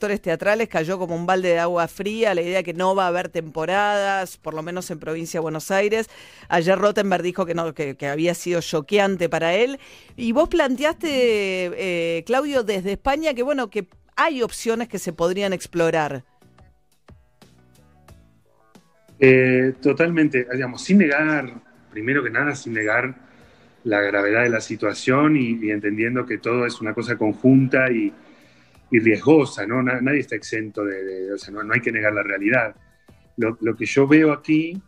actores teatrales cayó como un balde de agua fría la idea de que no va a haber temporadas, por lo menos en provincia de Buenos Aires. Ayer Rottenberg dijo que que, había sido choqueante para él. Y vos planteaste, eh, Claudio, desde España que bueno, que hay opciones que se podrían explorar. Eh, totalmente, digamos, sin negar, primero que nada, sin negar la gravedad de la situación y entendiendo que todo es una cosa conjunta y, y riesgosa, ¿no? Nadie está exento de, o sea, no, hay que negar la realidad. Lo, que yo veo aquí,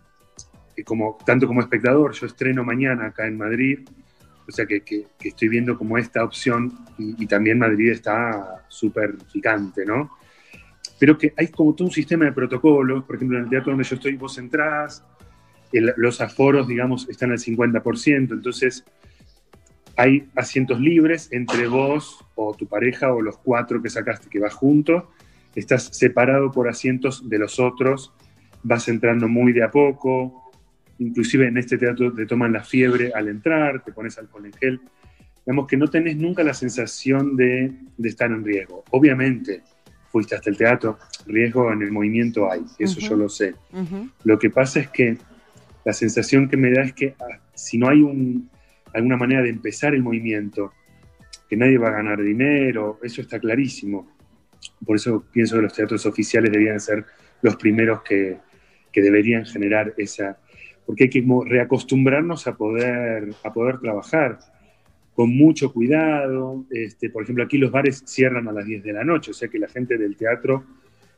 como, tanto como espectador, yo estreno mañana acá en Madrid, o sea que, estoy viendo como esta opción y, también Madrid está súper picante, ¿no? Pero que hay como todo un sistema de protocolos, por ejemplo, en el teatro donde yo estoy, vos entrás, los aforos, digamos, están al 50%, entonces hay asientos libres entre vos o tu pareja o los cuatro que sacaste que vas juntos. Estás separado por asientos de los otros, vas entrando muy de a poco. Inclusive en este teatro te toman la fiebre al entrar, te pones alcohol en gel. Digamos que no tenés nunca la sensación de, estar en riesgo. Obviamente, fuiste hasta el teatro, riesgo en el movimiento hay, eso yo lo sé. Lo que pasa es que la sensación que me da es que ah, si no hay un, alguna manera de empezar el movimiento, que nadie va a ganar dinero, eso está clarísimo. Por eso pienso que los teatros oficiales deberían ser los primeros que, deberían generar esa, porque hay que reacostumbrarnos a poder, a poder trabajar con mucho cuidado. Este, por ejemplo, aquí los bares cierran a las 10 de la noche, o sea que la gente del teatro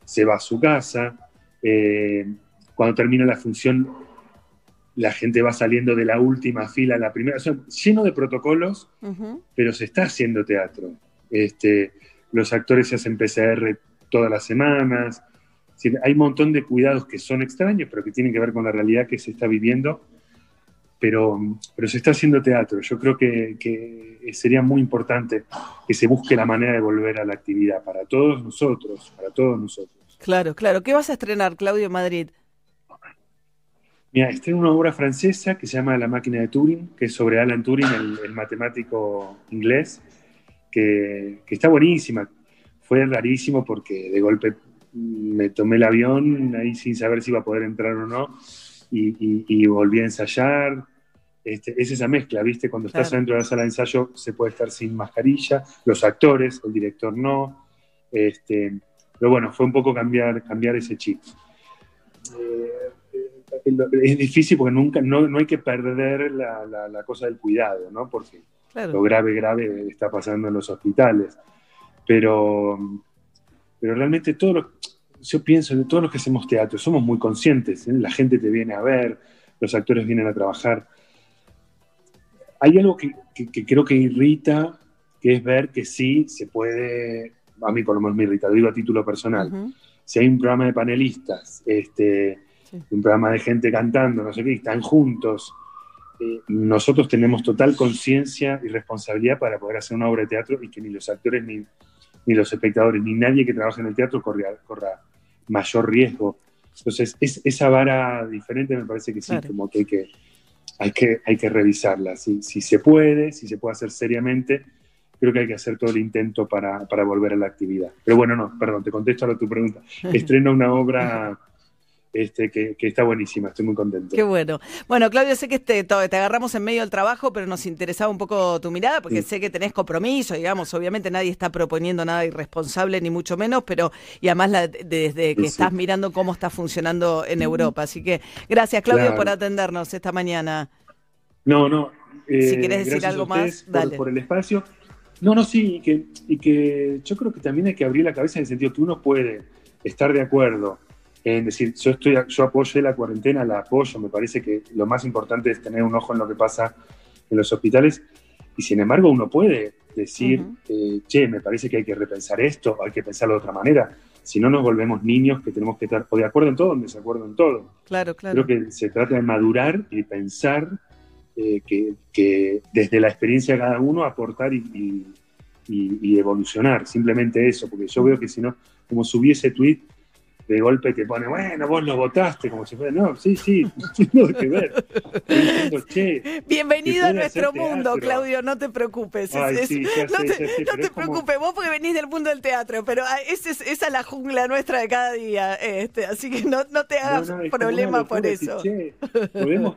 se va a su casa. Eh, cuando termina la función la gente va saliendo de la última fila a la primera, o lleno de protocolos, pero se está haciendo teatro. Este, los actores se hacen PCR todas las semanas. hay un montón de cuidados que son extraños, pero que tienen que ver con la realidad que se está viviendo. Pero, pero se está haciendo teatro. Yo creo que, que sería muy importante que se busque la manera de volver a la actividad para todos nosotros, para todos nosotros. Claro, claro. ¿Qué vas a estrenar, Claudio Madrid? Mira, está en una obra francesa que se llama La máquina de Turing, que es sobre Alan Turing, el, matemático inglés, que, está buenísima. Fue rarísimo porque de golpe me tomé el avión ahí sin saber si iba a poder entrar o no y, volví a ensayar. Este, es esa mezcla, ¿viste? Cuando estás dentro de la sala de ensayo se puede estar sin mascarilla, los actores, el director no. Este, pero bueno, fue un poco cambiar, cambiar ese chip. Eh, es difícil porque nunca, no, no hay que perder la, la, cosa del cuidado, ¿no? Porque lo grave, grave está pasando en los hospitales. Pero, pero realmente todo lo, yo pienso de todos los que hacemos teatro, somos muy conscientes, ¿eh? la gente te viene a ver, los actores vienen a trabajar. Hay algo que, que, creo que irrita, que es ver que sí se puede, a mí por lo menos me irrita, lo digo a título personal, si hay un programa de panelistas, este, un programa de gente cantando, no sé qué, están juntos. Eh, nosotros tenemos total conciencia y responsabilidad para poder hacer una obra de teatro y que ni los actores, ni, ni los espectadores, ni nadie que trabaje en el teatro corra, corra mayor riesgo. Entonces, es, esa vara diferente me parece que sí, como que hay que, hay que, hay que revisarla. Si, si se puede, si se puede hacer seriamente, creo que hay que hacer todo el intento para, para volver a la actividad. Pero bueno, no, perdón, te contesto a tu pregunta. Estreno una obra este, que, está buenísima, estoy muy contento. Qué bueno. Bueno, Claudio, sé que te, te agarramos en medio del trabajo, pero nos interesaba un poco tu mirada, porque sé que tenés compromiso, digamos, obviamente nadie está proponiendo nada irresponsable, ni mucho menos, pero y además desde que estás mirando cómo está funcionando en Europa. Así que gracias, Claudio, por atendernos esta mañana. No, no. Eh, si quieres decir algo más, dale. Por, el espacio. No, no, sí, y que, y que yo creo que también hay que abrir la cabeza en el sentido que uno puede estar de acuerdo es decir, yo, estoy, yo apoyo la cuarentena, la apoyo, me parece que lo más importante es tener un ojo en lo que pasa en los hospitales y sin embargo uno puede decir, eh, che, me parece que hay que repensar esto, hay que pensarlo de otra manera. Si no nos volvemos niños que tenemos que estar o de acuerdo en todo o en desacuerdo en todo. Claro, claro. Creo que se trata de madurar y pensar eh, que, desde la experiencia de cada uno aportar y, y, evolucionar. Simplemente eso, porque yo veo que si no, como subí ese tweet, de golpe te pone, bueno, vos lo votaste, como si fuera, no, sí, sí, no que ver. Bienvenido a nuestro mundo, Claudio, no te preocupes. no te, preocupes, vos porque venís del mundo del teatro, pero ah, esa es, esa la jungla nuestra de cada día, este, así que no, no te hagas problema por eso. podemos,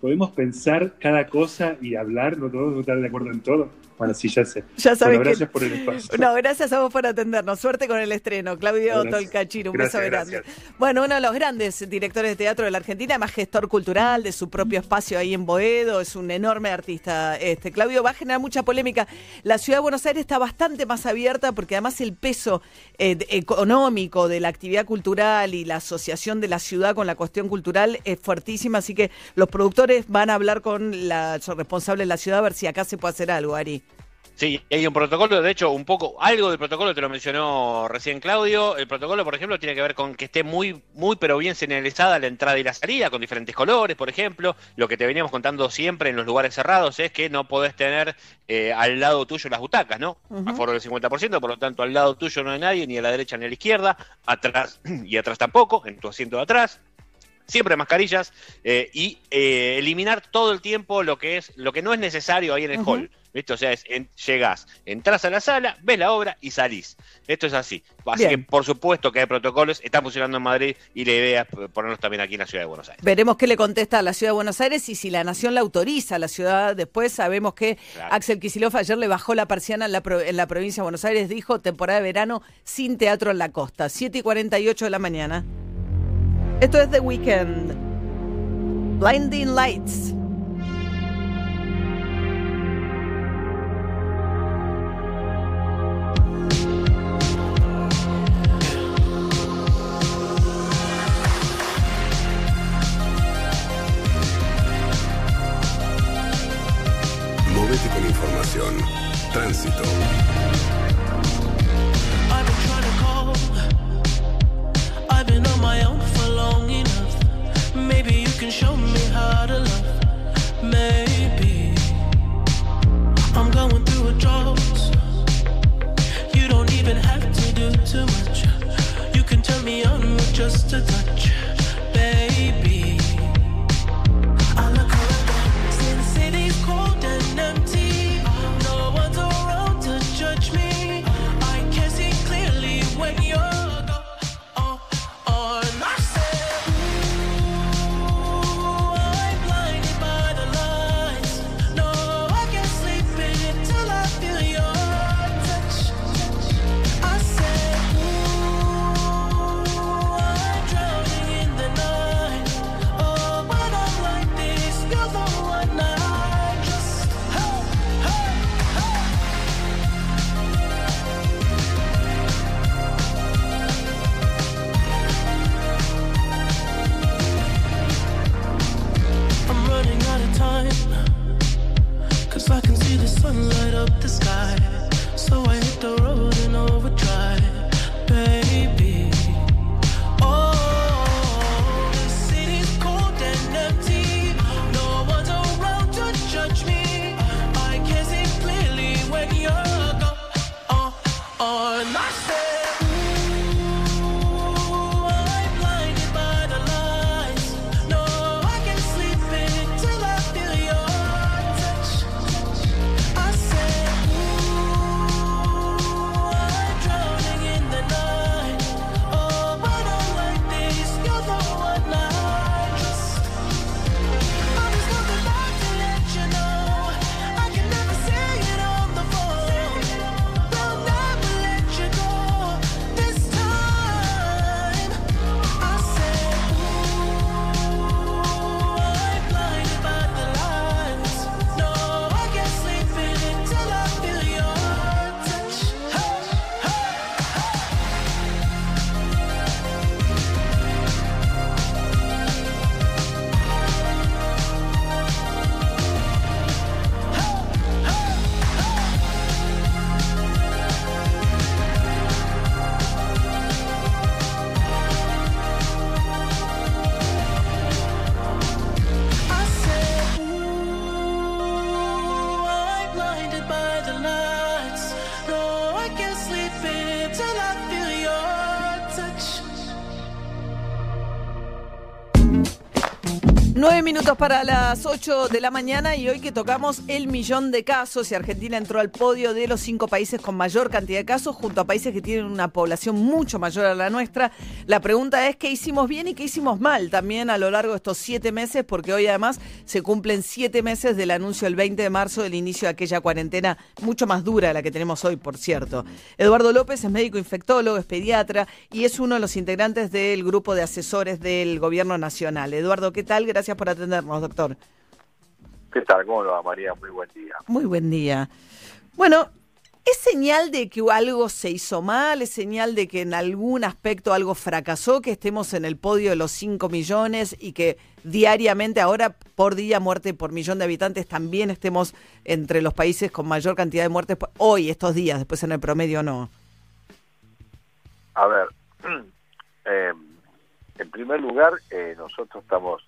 podemos pensar cada cosa y hablar, no todos estar de acuerdo en todo. Bueno, sí, ya sé. Ya sabes gracias por el espacio. No, gracias a vos por atendernos. Suerte con el estreno. Claudio Tolcachir, un beso grande. Bueno, uno de los grandes directores de teatro de la Argentina, más gestor cultural de su propio espacio ahí en Boedo, es un enorme artista. Este Claudio va a generar mucha polémica. La ciudad de Buenos Aires está bastante más abierta porque además el peso eh, económico de la actividad cultural y la asociación de la ciudad con la cuestión cultural es fuertísima, así que los productores van a hablar con la responsable de la ciudad a ver si acá se puede hacer algo, Ari. Sí, hay un protocolo, de hecho, un poco, algo del protocolo te lo mencionó recién Claudio. El protocolo, por ejemplo, tiene que ver con que esté muy, muy, pero bien señalizada la entrada y la salida, con diferentes colores, por ejemplo. Lo que te veníamos contando siempre en los lugares cerrados es que no podés tener eh, al lado tuyo las butacas, ¿no? A foro del 50%, por lo tanto, al lado tuyo no hay nadie, ni a la derecha ni a la izquierda, atrás y atrás tampoco, en tu asiento de atrás siempre mascarillas eh, y eh, eliminar todo el tiempo lo que es lo que no es necesario ahí en el hall. ¿Viste? O sea, es, llegás, entras a la sala, ves la obra y salís. Esto es así. Así que, por supuesto que hay protocolos, está funcionando en Madrid y la idea es ponerlos también aquí en la ciudad de Buenos Aires. Veremos qué le contesta a la ciudad de Buenos Aires y si la nación la autoriza. La ciudad, después sabemos que Axel Kicillof ayer le bajó la persiana en la, en la provincia de Buenos Aires, dijo temporada de verano sin teatro en la costa. 7 y 48 de la mañana. Esto es The Weekend. Blinding Lights. Minutos para las ocho de la mañana y hoy que tocamos el millón de casos y Argentina entró al podio de los cinco países con mayor cantidad de casos junto a países que tienen una población mucho mayor a la nuestra. La pregunta es qué hicimos bien y qué hicimos mal también a lo largo de estos siete meses porque hoy además se cumplen siete meses del anuncio el 20 de marzo del inicio de aquella cuarentena mucho más dura de la que tenemos hoy, por cierto. Eduardo López es médico infectólogo, es pediatra y es uno de los integrantes del grupo de asesores del gobierno nacional. Eduardo, ¿qué tal? Gracias por atendernos, doctor. ¿Qué tal? ¿Cómo lo va, María? Muy buen día. Muy buen día. Bueno, ¿es señal de que algo se hizo mal? ¿Es señal de que en algún aspecto algo fracasó? Que estemos en el podio de los 5 millones y que diariamente, ahora por día, muerte por millón de habitantes, también estemos entre los países con mayor cantidad de muertes hoy, estos días, después en el promedio no? A ver, eh, en primer lugar, eh, nosotros estamos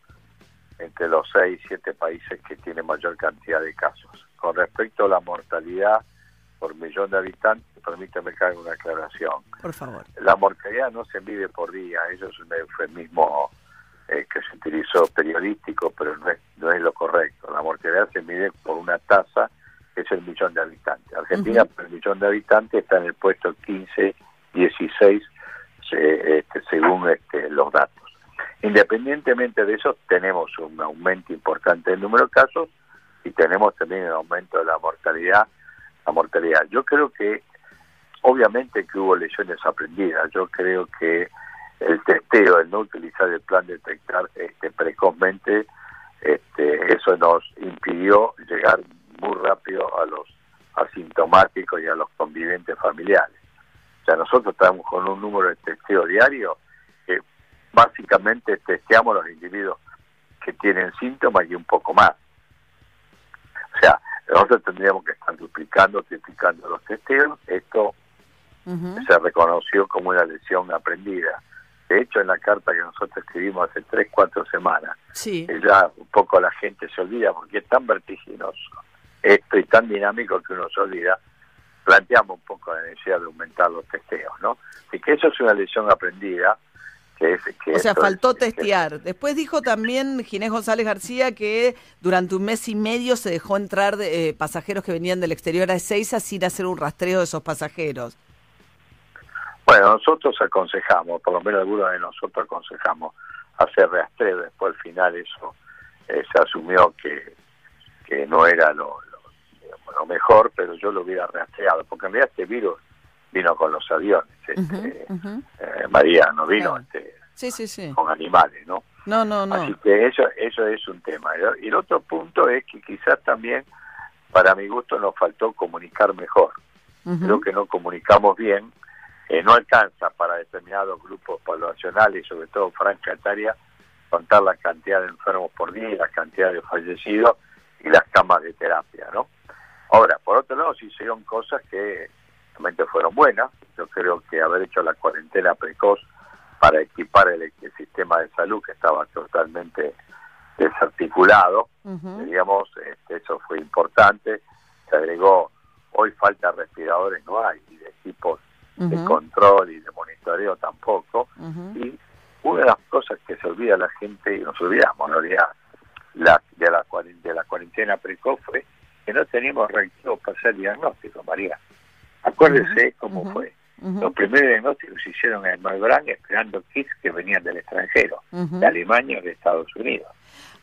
entre los seis, siete países que tienen mayor cantidad de casos. Con respecto a la mortalidad por millón de habitantes, permíteme que haga una aclaración. Por favor. La mortalidad no se mide por día, eso es un eufemismo eh, que se utilizó periodístico, pero no es, no es lo correcto. La mortalidad se mide por una tasa que es el millón de habitantes. Argentina, por el millón de habitantes, está en el puesto 15, 16, este, según este, los datos. Independientemente de eso, tenemos un aumento importante del número de casos y tenemos también un aumento de la mortalidad. La mortalidad. Yo creo que, obviamente, que hubo lesiones aprendidas. Yo creo que el testeo, el no utilizar el plan de detectar este, precozmente, este, eso nos impidió llegar muy rápido a los asintomáticos y a los convivientes familiares. O sea, nosotros estamos con un número de testeo diario básicamente testeamos los individuos que tienen síntomas y un poco más. O sea, nosotros tendríamos que estar duplicando, triplicando los testeos. Esto se reconoció como una lesión aprendida. De hecho, en la carta que nosotros escribimos hace tres, cuatro semanas, ya un poco la gente se olvida porque es tan vertiginoso esto y tan dinámico que uno se olvida planteamos un poco la necesidad de aumentar los testeos, ¿no? Y que eso es una lesión aprendida. Que es, que o sea, faltó testear. Después dijo también Ginés González García que durante un mes y medio se dejó entrar de, eh, pasajeros que venían del exterior a Ezeiza sin hacer un rastreo de esos pasajeros. Bueno, nosotros aconsejamos, por lo menos algunos de nosotros aconsejamos hacer rastreo. Después al final eso eh, se asumió que, que no era lo, lo mejor, pero yo lo hubiera rastreado, porque en realidad este virus vino con los aviones, este, eh, María, no vino este, con animales, ¿no? No, no, no. Así que eso, eso es un tema. Y el otro punto es que quizás también, para mi gusto, nos faltó comunicar mejor. Creo que no comunicamos bien, eh, no alcanza para determinados grupos poblacionales, sobre todo franja etaria, contar la cantidad de enfermos por día, la cantidad de fallecidos y las camas de terapia, ¿no? Ahora, por otro lado, se hicieron cosas que fueron buenas. Yo creo que haber hecho la cuarentena precoz para equipar el, sistema de salud que estaba totalmente desarticulado, digamos, este, eso fue importante. Se agregó, hoy falta respiradores, no hay, y de equipos de control y de monitoreo tampoco. Y una de las cosas que se olvida la gente, y nos olvidamos en realidad, la, de, la, de la cuarentena precoz fue que no teníamos reactivos para hacer diagnóstico, María. Acuérdese cómo fue. Los primeros diagnósticos se hicieron en Malbrán esperando kits que venían del extranjero, de Alemania o de Estados Unidos.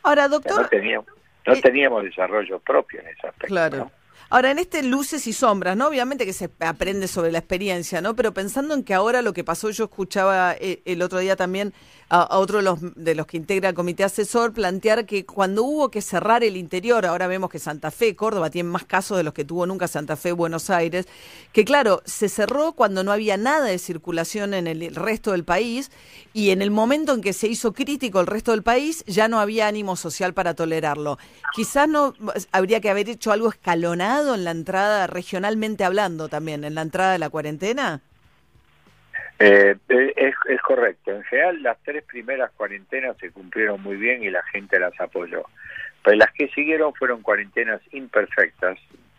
Ahora, doctor... no teníamos, no eh, teníamos desarrollo propio en ese aspecto. Claro. Ahora, en este luces y sombras, ¿no? Obviamente que se aprende sobre la experiencia, ¿no? Pero pensando en que ahora lo que pasó, yo escuchaba eh, el otro día también a, otro de los, de los que integra el comité asesor plantear que cuando hubo que cerrar el interior, ahora vemos que Santa Fe, Córdoba, tiene más casos de los que tuvo nunca Santa Fe, Buenos Aires, que claro, se cerró cuando no había nada de circulación en el resto del país y en el momento en que se hizo crítico el resto del país ya no había ánimo social para tolerarlo. Quizás no habría que haber hecho algo escalonado en la entrada, regionalmente hablando también, en la entrada de la cuarentena. Eh, es, es, correcto. En general, las tres primeras cuarentenas se cumplieron muy bien y la gente las apoyó. Pero las que siguieron fueron cuarentenas imperfectas,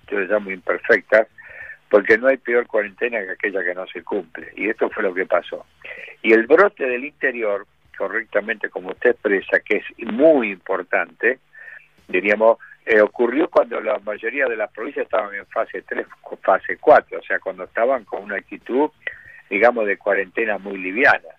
yo les llamo imperfectas, porque no hay peor cuarentena que aquella que no se cumple. Y esto fue lo que pasó. Y el brote del interior correctamente como usted expresa, que es muy importante, diríamos, eh, ocurrió cuando la mayoría de las provincias estaban en fase 3, fase 4, o sea, cuando estaban con una actitud, digamos, de cuarentena muy liviana.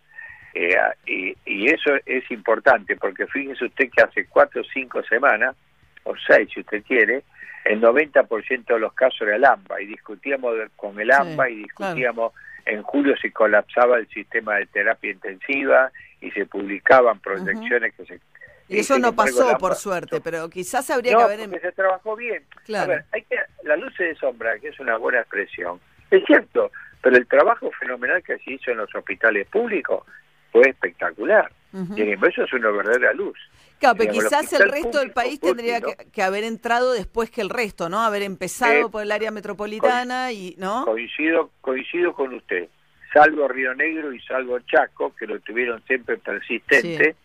Eh, y, y, eso es importante, porque fíjese usted que hace 4 o 5 semanas, o 6 si usted quiere, el 90% de los casos era el AMBA, y discutíamos con el AMBA y discutíamos... En julio se colapsaba el sistema de terapia intensiva y se publicaban proyecciones que se y eso no pasó, por suerte, pero quizás habría que haber... Em- se trabajó bien. A ver, hay que, la luz de sombra, que es una buena expresión, es cierto, pero el trabajo fenomenal que se hizo en los hospitales públicos fue espectacular. Y eso es una verdadera luz. Claro, pero quizás el, resto del país tendría que, haber entrado después que el resto, ¿no? Haber empezado por el área metropolitana y, ¿no? Coincido, coincido con usted. Salvo Río Negro y salvo Chaco, que lo tuvieron siempre persistente.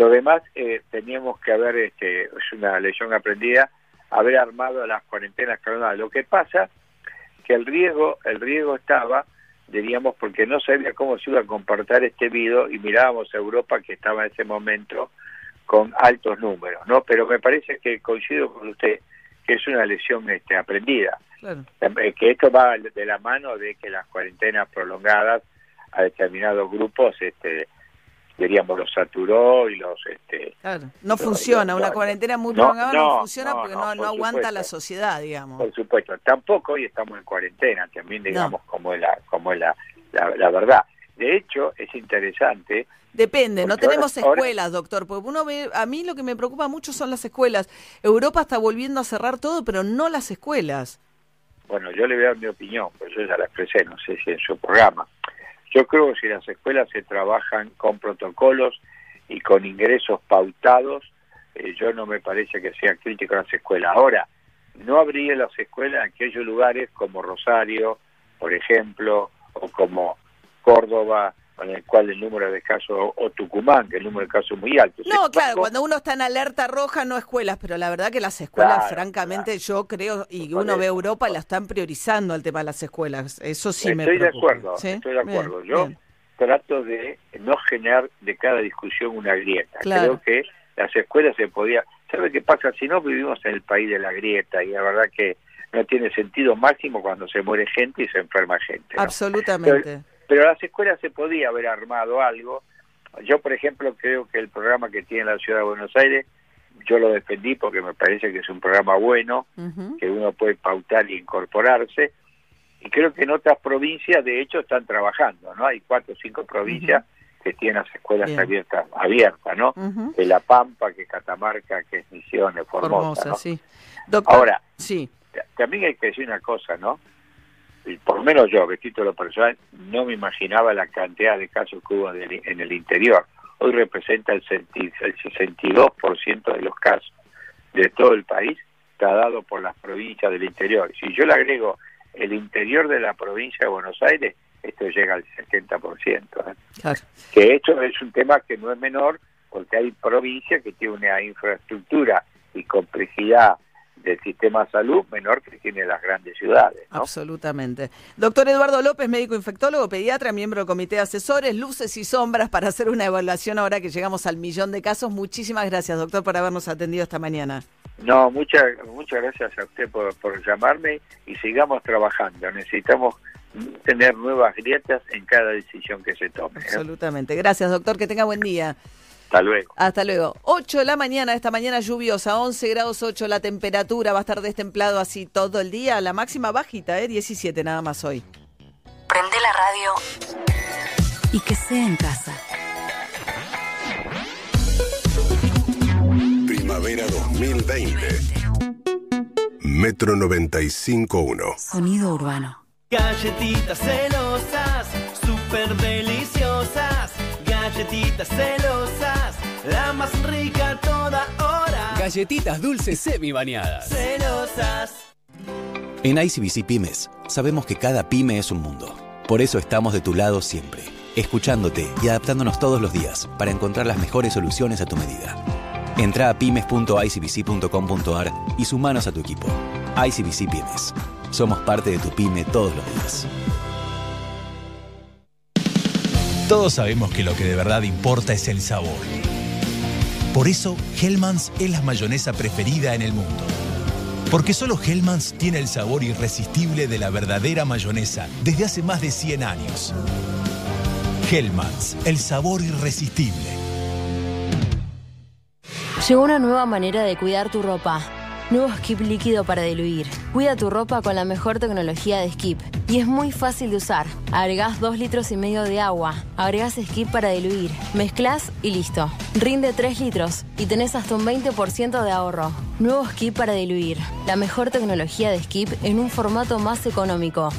Lo demás eh, teníamos que haber, este, es una lesión aprendida, haber armado las cuarentenas coronadas. Lo que pasa que el riesgo, el riesgo estaba, diríamos, porque no sabía cómo se iba a comportar este virus y mirábamos a Europa que estaba en ese momento con altos números, ¿no? Pero me parece que coincido con usted que es una lesión este, aprendida, eh, que esto va de la mano de que las cuarentenas prolongadas a determinados grupos este, diríamos, los saturó y los... Este, claro. No funciona, una cuarentena muy prolongada no, funciona porque no, no aguanta la sociedad, digamos. Por supuesto, tampoco hoy estamos en cuarentena, también digamos como es, la, como es la, la, verdad. De hecho, es interesante... Depende, no tenemos escuelas, doctor, porque uno ve, a mí lo que me preocupa mucho son las escuelas. Europa está volviendo a cerrar todo, pero no las escuelas. Bueno, yo le voy a dar mi opinión, pues yo ya la expresé, no sé si en su programa. Yo creo que si las escuelas se trabajan con protocolos y con ingresos pautados, eh, yo no me parece que sea crítico las escuelas. Ahora, no habría las escuelas en aquellos lugares como Rosario, por ejemplo, o como Córdoba, en el cual el número de casos, o Tucumán, que el número de casos es muy alto. No, claro, cuando uno está en alerta roja, no escuelas, pero la verdad que las escuelas, francamente, yo creo, y uno ve Europa, la están priorizando el tema de las escuelas. Eso sí me preocupa. De acuerdo, Estoy de acuerdo, Yo trato de no generar de cada discusión una grieta. Creo que las escuelas se podía... ¿Sabe qué pasa? Si no vivimos en el país de la grieta, y la verdad que no tiene sentido máximo cuando se muere gente y se enferma gente. Absolutamente. Pero a las escuelas se podía haber armado algo. Yo, por ejemplo, creo que el programa que tiene la Ciudad de Buenos Aires, yo lo defendí porque me parece que es un programa bueno, que uno puede pautar y incorporarse. Y creo que en otras provincias, de hecho, están trabajando, ¿no? Hay cuatro o cinco provincias que tienen las escuelas abiertas, abiertas, ¿no? Que La Pampa, que Catamarca, que es Misiones, Formosa, sí. Ahora, sí. también hay que decir una cosa, ¿no? Por lo menos yo, que título personal, no me imaginaba la cantidad de casos que hubo en el interior. Hoy representa el, el 62% de los casos de todo el país, dado por las provincias del interior. Si yo le agrego el interior de la provincia de Buenos Aires, esto llega al 70%. ¿eh? Que esto es un tema que no es menor, porque hay provincias que tienen una infraestructura y complejidad del sistema de salud menor que tiene las grandes ciudades. Absolutamente. Doctor Eduardo López, médico infectólogo, pediatra, miembro del comité de asesores, luces y sombras para hacer una evaluación ahora que llegamos al millón de casos. Muchísimas gracias, doctor, por habernos atendido esta mañana. No, muchas muchas gracias a usted por, por llamarme y sigamos trabajando. Necesitamos tener nuevas grietas en cada decisión que se tome. ¿eh? Absolutamente. Gracias, doctor. Que tenga buen día. Hasta luego. Hasta luego. 8 de la mañana, esta mañana lluviosa, 11 grados 8 la temperatura, va a estar destemplado así todo el día. La máxima bajita, ¿eh? 17 nada más hoy. Prende la radio y que sea en casa. Primavera 2020. Metro 95.1. Sonido urbano. Galletitas celosas, súper deliciosas. Galletitas celosas, la más rica toda hora. Galletitas dulces semi bañadas. Celosas. En ICBC Pymes, sabemos que cada pyme es un mundo. Por eso estamos de tu lado siempre, escuchándote y adaptándonos todos los días para encontrar las mejores soluciones a tu medida. Entra a pymes.icbc.com.ar y sumanos a tu equipo. ICBC Pymes. Somos parte de tu pyme todos los días. Todos sabemos que lo que de verdad importa es el sabor. Por eso, Hellmann's es la mayonesa preferida en el mundo. Porque solo Hellmann's tiene el sabor irresistible de la verdadera mayonesa desde hace más de 100 años. Hellmann's, el sabor irresistible. Llegó una nueva manera de cuidar tu ropa. Nuevo Skip líquido para diluir. Cuida tu ropa con la mejor tecnología de Skip. Y es muy fácil de usar. Agregás 2 litros y medio de agua. Agregás Skip para diluir. Mezclas y listo. Rinde 3 litros y tenés hasta un 20% de ahorro. Nuevo Skip para diluir. La mejor tecnología de Skip en un formato más económico.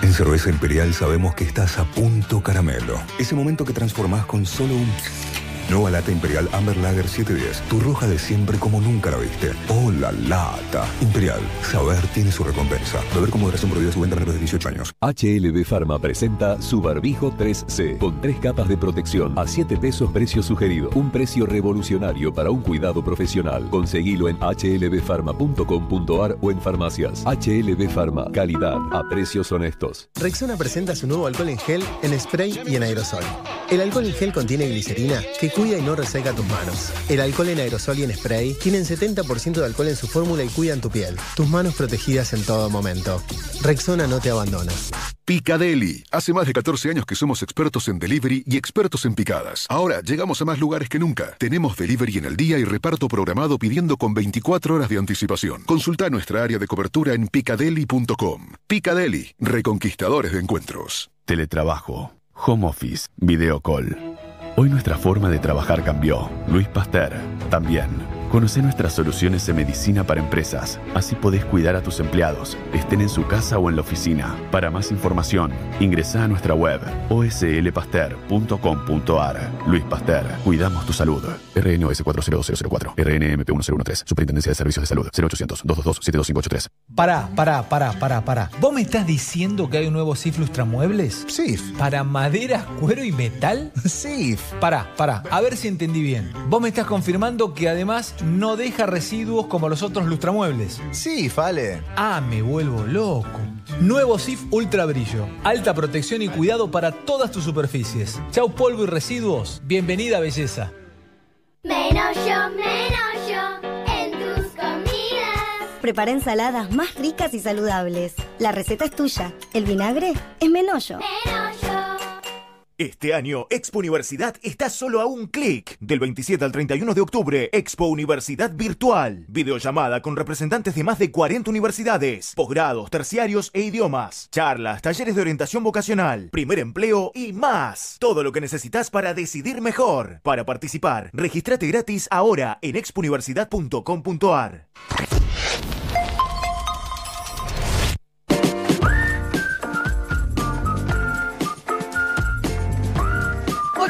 En Cerveza Imperial sabemos que estás a punto caramelo. Ese momento que transformás con solo un... Nueva lata Imperial Amber Lager 710. Tu roja de siempre como nunca la viste. ¡Oh, la lata! Imperial. Saber tiene su recompensa. Beber con moderación prohibida su venta a menores de 18 años. HLB Pharma presenta su barbijo 3C con tres capas de protección a 7 pesos precio sugerido. Un precio revolucionario para un cuidado profesional. Conseguilo en hlbpharma.com.ar o en farmacias. HLB Pharma, calidad a precios honestos. Rexona presenta su nuevo alcohol en gel, en spray y en aerosol. El alcohol en gel contiene glicerina que cuida y no reseca tus manos. El alcohol en aerosol y en spray tienen 70% de alcohol en su fórmula y cuidan tu piel. Tus manos protegidas en todo momento. Rexona no te abandona. Picadeli. Hace más de 14 años que somos expertos en delivery y expertos en picadas. Ahora llegamos a más lugares que nunca. Tenemos delivery en el día y reparto programado pidiendo con 24 horas de anticipación. Consulta nuestra área de cobertura en picadeli.com. Picadeli, reconquistadores de encuentros. Teletrabajo, home office, video call. Hoy nuestra forma de trabajar cambió. Luis Pasteur, también. Conoce nuestras soluciones en medicina para empresas. Así podés cuidar a tus empleados, estén en su casa o en la oficina. Para más información, ingresa a nuestra web oslpaster.com.ar. Luis Pasteur, cuidamos tu salud. RNOS 40204, RNMP 1013, Superintendencia de Servicios de Salud, 0800 222 72583. Pará, pará, pará, pará, pará. ¿Vos me estás diciendo que hay un nuevo SIF Lustramuebles? SIF. ¿Para maderas, cuero y metal? SIF. Pará, pará, a ver si entendí bien. Vos me estás confirmando que además no deja residuos como los otros lustramuebles. Sí, Fale. Ah, me vuelvo loco. Nuevo SIF Ultra Brillo. Alta protección y cuidado para todas tus superficies. Chau polvo y residuos. Bienvenida belleza. Menos yo, menos yo en tus comidas. Prepara ensaladas más ricas y saludables. La receta es tuya. El vinagre es Menollo. Este año, Expo Universidad está solo a un clic. Del 27 al 31 de octubre, Expo Universidad Virtual. Videollamada con representantes de más de 40 universidades, posgrados, terciarios e idiomas. Charlas, talleres de orientación vocacional, primer empleo y más. Todo lo que necesitas para decidir mejor. Para participar, regístrate gratis ahora en expouniversidad.com.ar.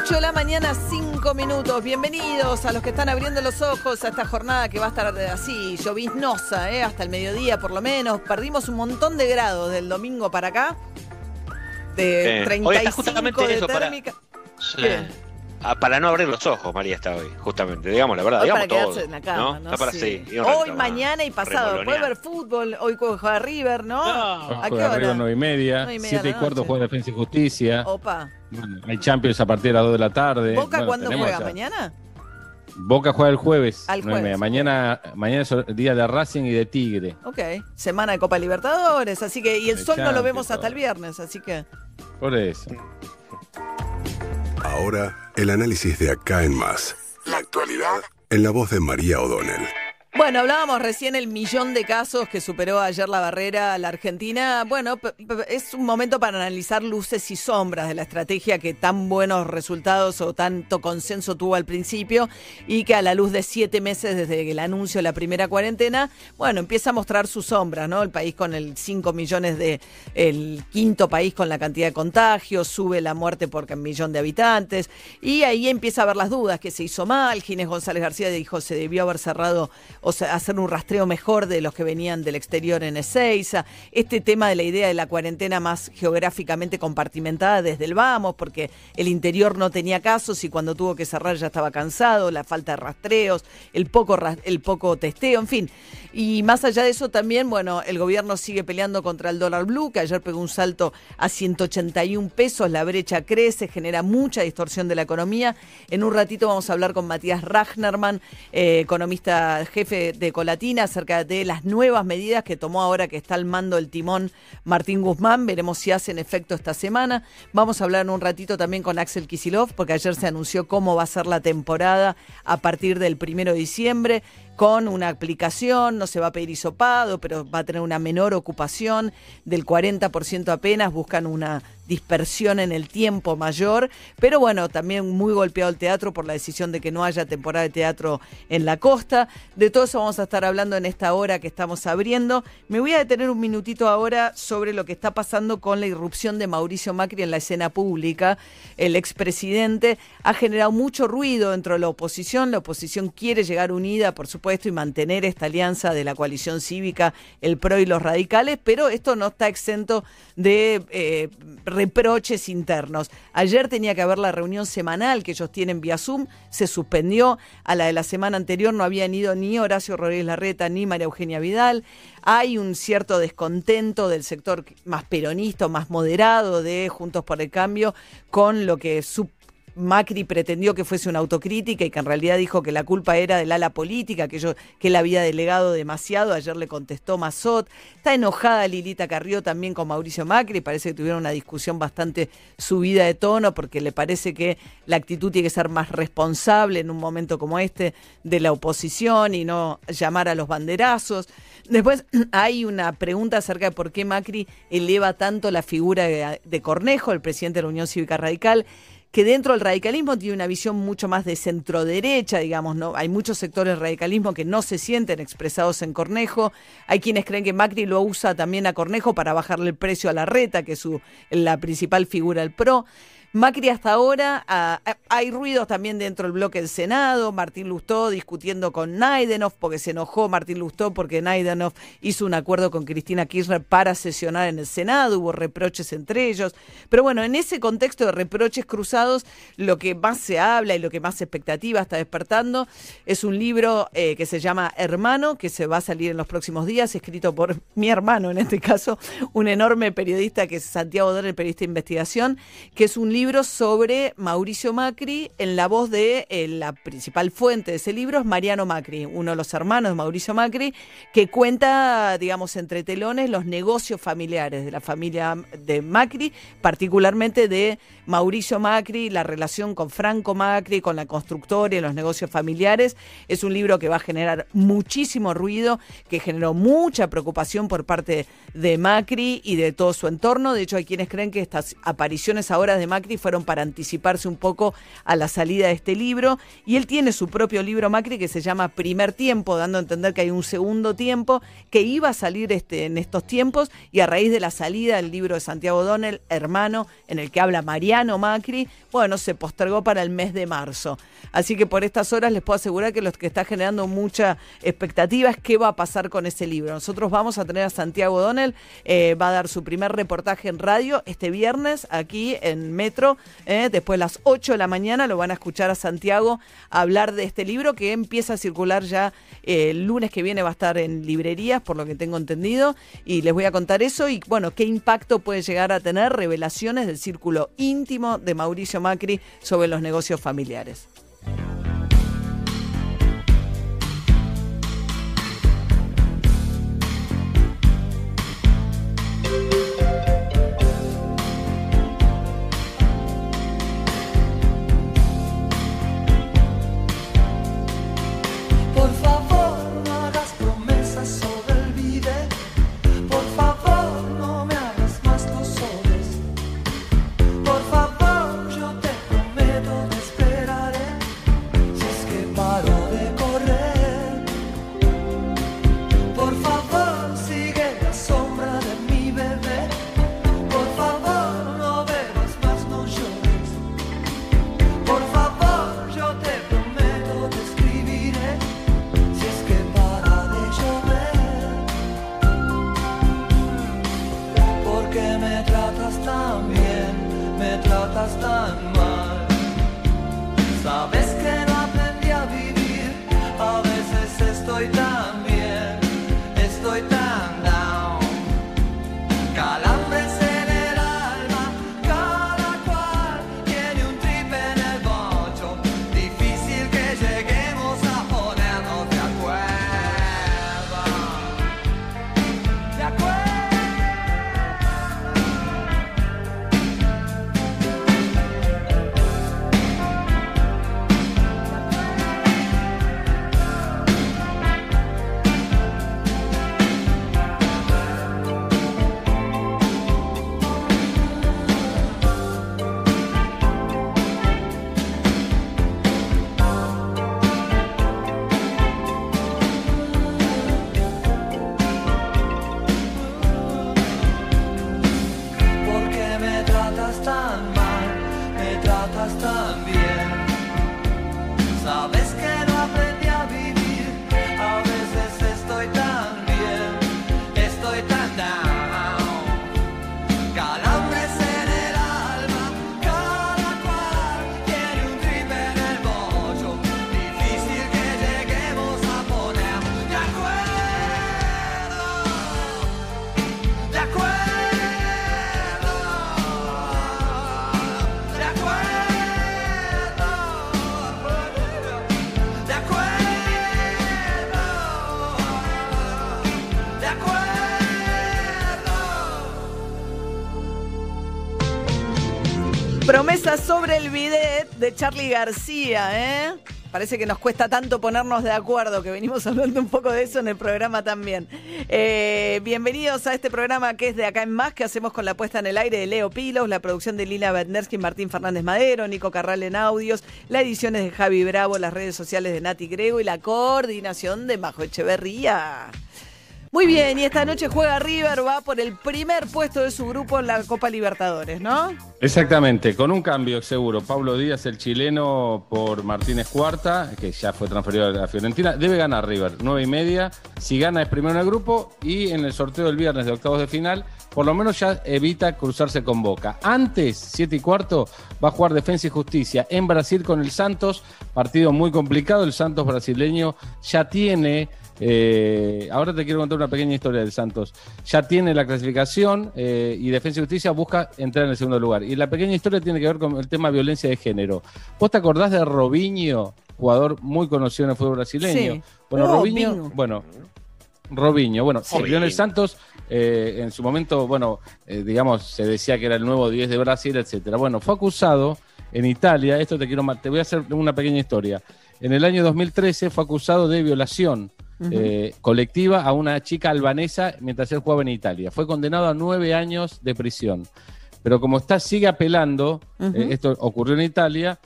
8 de la mañana, 5 minutos. Bienvenidos a los que están abriendo los ojos a esta jornada que va a estar así, lloviznosa, ¿eh? hasta el mediodía por lo menos. Perdimos un montón de grados del domingo para acá. De Eh, 35 hoy está justamente de eso para- térmica. Sí. Ah, para no abrir los ojos, María está hoy, justamente. Digamos la verdad, Hoy digamos para todo. en la cama, ¿no? Está para Sí. Hoy, mañana y pasado. Remolonear. ver fútbol. Hoy juega River, ¿no? ¿A qué hora? arriba 9 y media, Nueve y media 7 y de la cuarto noche. juega Defensa y Justicia. Opa. Bueno, hay Champions a partir de las 2 de la tarde. ¿Boca Bueno, cuándo juega? ¿Mañana? Boca juega el jueves. Al nueve y media. jueves. Mañana, mañana es el día de Racing y de Tigre. Ok. Semana de Copa Libertadores. Así que. Y el El sol no lo vemos hasta el viernes. Así que. Por eso. Ahora, el análisis de acá en más. La actualidad en la voz de María O'Donnell. Bueno, hablábamos recién el millón de casos que superó ayer la barrera a la Argentina. Bueno, es un momento para analizar luces y sombras de la estrategia que tan buenos resultados o tanto consenso tuvo al principio y que a la luz de siete meses desde el anuncio de la primera cuarentena, bueno, empieza a mostrar sus sombras, ¿no? El país con el 5 millones de, el quinto país con la cantidad de contagios, sube la muerte por millón de habitantes y ahí empieza a ver las dudas, que se hizo mal, Ginés González García dijo se debió haber cerrado o sea, hacer un rastreo mejor de los que venían del exterior en Ezeiza, este tema de la idea de la cuarentena más geográficamente compartimentada desde el vamos, porque el interior no tenía casos y cuando tuvo que cerrar ya estaba cansado, la falta de rastreos, el poco, el poco testeo, en fin. Y más allá de eso también, bueno, el gobierno sigue peleando contra el dólar blue, que ayer pegó un salto a 181 pesos, la brecha crece, genera mucha distorsión de la economía. En un ratito vamos a hablar con Matías Ragnerman, eh, economista jefe de Colatina, acerca de las nuevas medidas que tomó ahora que está al mando el timón Martín Guzmán. Veremos si hacen efecto esta semana. Vamos a hablar un ratito también con Axel Kisilov, porque ayer se anunció cómo va a ser la temporada a partir del primero de diciembre con una aplicación, no se va a pedir hisopado, pero va a tener una menor ocupación del 40% apenas, buscan una dispersión en el tiempo mayor, pero bueno, también muy golpeado el teatro por la decisión de que no haya temporada de teatro en la costa. De todo eso vamos a estar hablando en esta hora que estamos abriendo. Me voy a detener un minutito ahora sobre lo que está pasando con la irrupción de Mauricio Macri en la escena pública. El expresidente ha generado mucho ruido dentro de la oposición. La oposición quiere llegar unida, por supuesto, y mantener esta alianza de la coalición cívica, el PRO y los radicales, pero esto no está exento de eh, reproches internos. Ayer tenía que haber la reunión semanal que ellos tienen vía Zoom, se suspendió. A la de la semana anterior no habían ido ni Horacio Rodríguez Larreta ni María Eugenia Vidal. Hay un cierto descontento del sector más peronista, más moderado de Juntos por el Cambio con lo que su Macri pretendió que fuese una autocrítica y que en realidad dijo que la culpa era del ala política, que, yo, que él había delegado demasiado. Ayer le contestó Mazot. Está enojada Lilita Carrió también con Mauricio Macri. Parece que tuvieron una discusión bastante subida de tono porque le parece que la actitud tiene que ser más responsable en un momento como este de la oposición y no llamar a los banderazos. Después hay una pregunta acerca de por qué Macri eleva tanto la figura de, de Cornejo, el presidente de la Unión Cívica Radical que dentro del radicalismo tiene una visión mucho más de centro derecha, digamos, ¿no? Hay muchos sectores del radicalismo que no se sienten expresados en Cornejo. Hay quienes creen que Macri lo usa también a Cornejo para bajarle el precio a la reta, que es su, la principal figura del PRO. Macri hasta ahora, ah, ah, hay ruidos también dentro del bloque del Senado, Martín Lustó discutiendo con Naidenov, porque se enojó Martín Lustó porque Naidenov hizo un acuerdo con Cristina Kirchner para sesionar en el Senado, hubo reproches entre ellos. Pero bueno, en ese contexto de reproches cruzados, lo que más se habla y lo que más expectativa está despertando es un libro eh, que se llama Hermano, que se va a salir en los próximos días, escrito por mi hermano en este caso, un enorme periodista que es Santiago Dor, el periodista de investigación, que es un libro sobre Mauricio Macri en la voz de eh, la principal fuente de ese libro es Mariano Macri, uno de los hermanos de Mauricio Macri, que cuenta, digamos, entre telones los negocios familiares de la familia de Macri, particularmente de Mauricio Macri, la relación con Franco Macri, con la constructora y los negocios familiares. Es un libro que va a generar muchísimo ruido, que generó mucha preocupación por parte de Macri y de todo su entorno. De hecho, hay quienes creen que estas apariciones ahora de Macri fueron para anticiparse un poco a la salida de este libro. Y él tiene su propio libro Macri que se llama Primer Tiempo, dando a entender que hay un segundo tiempo que iba a salir este, en estos tiempos y a raíz de la salida del libro de Santiago Donel, hermano, en el que habla Mariano Macri, bueno, se postergó para el mes de marzo. Así que por estas horas les puedo asegurar que lo que está generando mucha expectativa es qué va a pasar con ese libro. Nosotros vamos a tener a Santiago Donel, eh, va a dar su primer reportaje en radio este viernes aquí en Metro, eh, después de las 8 de la mañana lo van a escuchar a Santiago hablar de este libro que empieza a circular ya eh, el lunes que viene va a estar en librerías, por lo que tengo entendido, y les voy a contar eso y bueno, qué impacto puede llegar a tener revelaciones del círculo íntimo de Mauricio Macri sobre los negocios familiares. Charlie García, ¿eh? Parece que nos cuesta tanto ponernos de acuerdo, que venimos hablando un poco de eso en el programa también. Eh, bienvenidos a este programa que es de Acá en Más, que hacemos con la puesta en el aire de Leo Pilos, la producción de Lina Bendersky, Martín Fernández Madero, Nico Carral en audios, la edición es de Javi Bravo, las redes sociales de Nati Grego y la coordinación de Majo Echeverría. Muy bien, y esta noche juega River, va por el primer puesto de su grupo en la Copa Libertadores, ¿no? Exactamente, con un cambio seguro. Pablo Díaz, el chileno, por Martínez Cuarta, que ya fue transferido a la Fiorentina. Debe ganar River, nueve y media. Si gana es primero en el grupo y en el sorteo del viernes de octavos de final, por lo menos ya evita cruzarse con Boca. Antes, siete y cuarto, va a jugar Defensa y Justicia en Brasil con el Santos. Partido muy complicado. El Santos brasileño ya tiene eh, ahora te quiero contar una pequeña historia del Santos. Ya tiene la clasificación eh, y Defensa y Justicia busca entrar en el segundo lugar. Y la pequeña historia tiene que ver con el tema violencia de género. ¿Vos te acordás de Robinho, jugador muy conocido en el fútbol brasileño? Sí. Bueno, Robinho. Bueno, Robinho, bueno, se Robinho. crió en el Santos, eh, en su momento, bueno, eh, digamos, se decía que era el nuevo 10 de Brasil, etcétera. Bueno, fue acusado en Italia, esto te quiero, te voy a hacer una pequeña historia. En el año 2013 fue acusado de violación eh, colectiva a una chica albanesa mientras él jugaba en Italia. Fue condenado a nueve años de prisión. Pero como está, sigue apelando, eh, esto ocurrió en Italia,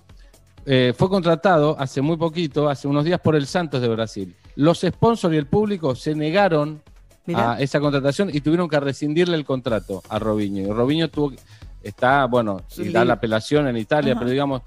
eh, fue contratado hace muy poquito, hace unos días, por el Santos de Brasil. Los sponsors y el público se negaron Mirá. a esa contratación y tuvieron que rescindirle el contrato a Robinho. Y Robinho tuvo, que- está, bueno, y da la apelación en Italia, pero digamos,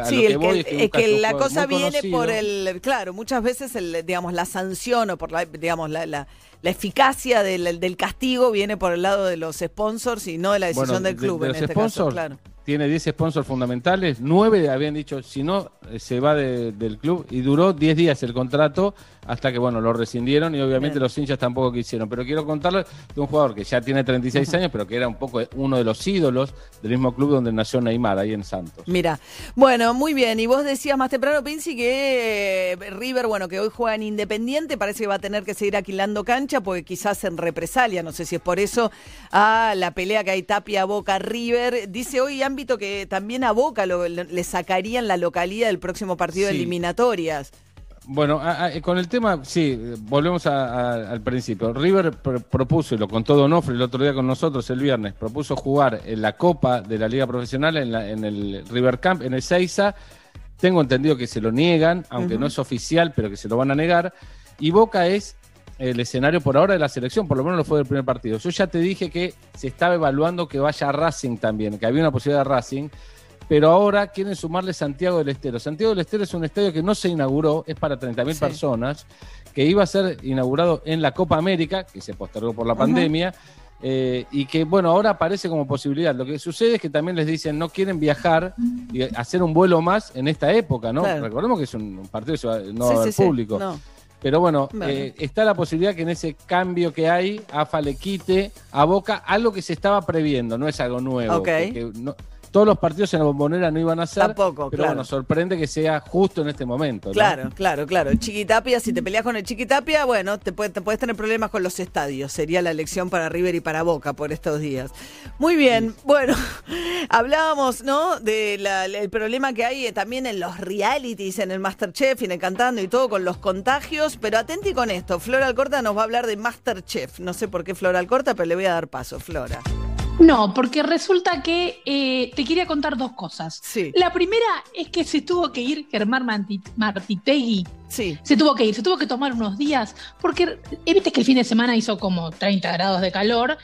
a Sí, que el que, es que, caso la cosa viene conocido. por el, claro, muchas veces el, digamos, la sanción o por la, digamos, la, la, la eficacia del, del castigo viene por el lado de los sponsors y no de la decisión Bueno, del de- club de en los este caso, sponsors, claro. Tiene 10 sponsors fundamentales, 9 habían dicho, si no, eh, se va de- del club y duró 10 días el contrato hasta que, bueno, lo rescindieron y obviamente Bien. los hinchas tampoco quisieron. Pero quiero contarles de un jugador que ya tiene 36 años, pero que era un poco uno de los ídolos del mismo club donde nació Neymar, ahí en Santos. Mira, bueno, muy bien. Y vos decías más temprano, Pinci, que eh, River, bueno, que hoy juega en Independiente, parece que va a tener que seguir aquilando cancha, porque quizás en represalia, no sé si es por eso, a la pelea que hay Tapia, Boca, River. Dice hoy ámbito que también a Boca lo- le sacarían la localidad del próximo partido de eliminatorias. Bueno, a- a- con el tema, sí, volvemos a- al principio. River pr- propuso, y lo contó Donofre el otro día con nosotros el viernes, propuso jugar en la Copa de la Liga Profesional en, la- en el River Camp, en el Seiza. Tengo entendido que se lo niegan, aunque no es oficial, pero que se lo van a negar. Y Boca es el escenario por ahora de la selección, por lo menos lo fue del primer partido. Yo ya te dije que se estaba evaluando que vaya a Racing también, que había una posibilidad de Racing pero ahora quieren sumarle Santiago del Estero. Santiago del Estero es un estadio que no se inauguró, es para 30.000 Sí. personas, que iba a ser inaugurado en la Copa América, que se postergó por la pandemia, eh, y que, bueno, ahora aparece como posibilidad. Lo que sucede es que también les dicen no quieren viajar y hacer un vuelo más en esta época, ¿no? Claro. Recordemos que es un, partido no Sí, va a sí, haber sí. público. No. Pero bueno, eh, está la posibilidad que en ese cambio que hay, AFA le quite a Boca algo que se estaba previendo, no es algo nuevo. Que no- todos los partidos en la bombonera no iban a ser, Tampoco, pero claro. bueno, sorprende que sea justo en este momento. ¿no? Claro, claro, claro. Chiquitapia, si te peleas con el Chiquitapia, bueno, te, puede- te puedes tener problemas con los estadios. Sería la elección para River y para Boca por estos días. Muy bien, bueno, hablábamos, ¿no? Del problema que hay eh, también en los realities, en el Masterchef y en el cantando y todo con los contagios. Pero atenti con esto, Flora Alcorta nos va a hablar de Masterchef. No sé por qué Flora Alcorta, pero le voy a dar paso, Flora. No, porque resulta que eh, te quería contar dos cosas. Sí. La primera es que se tuvo que ir Germán Martitegui. Sí. Se tuvo que ir, se tuvo que tomar unos días, porque eh, viste que el fin de semana hizo como 30 grados de calor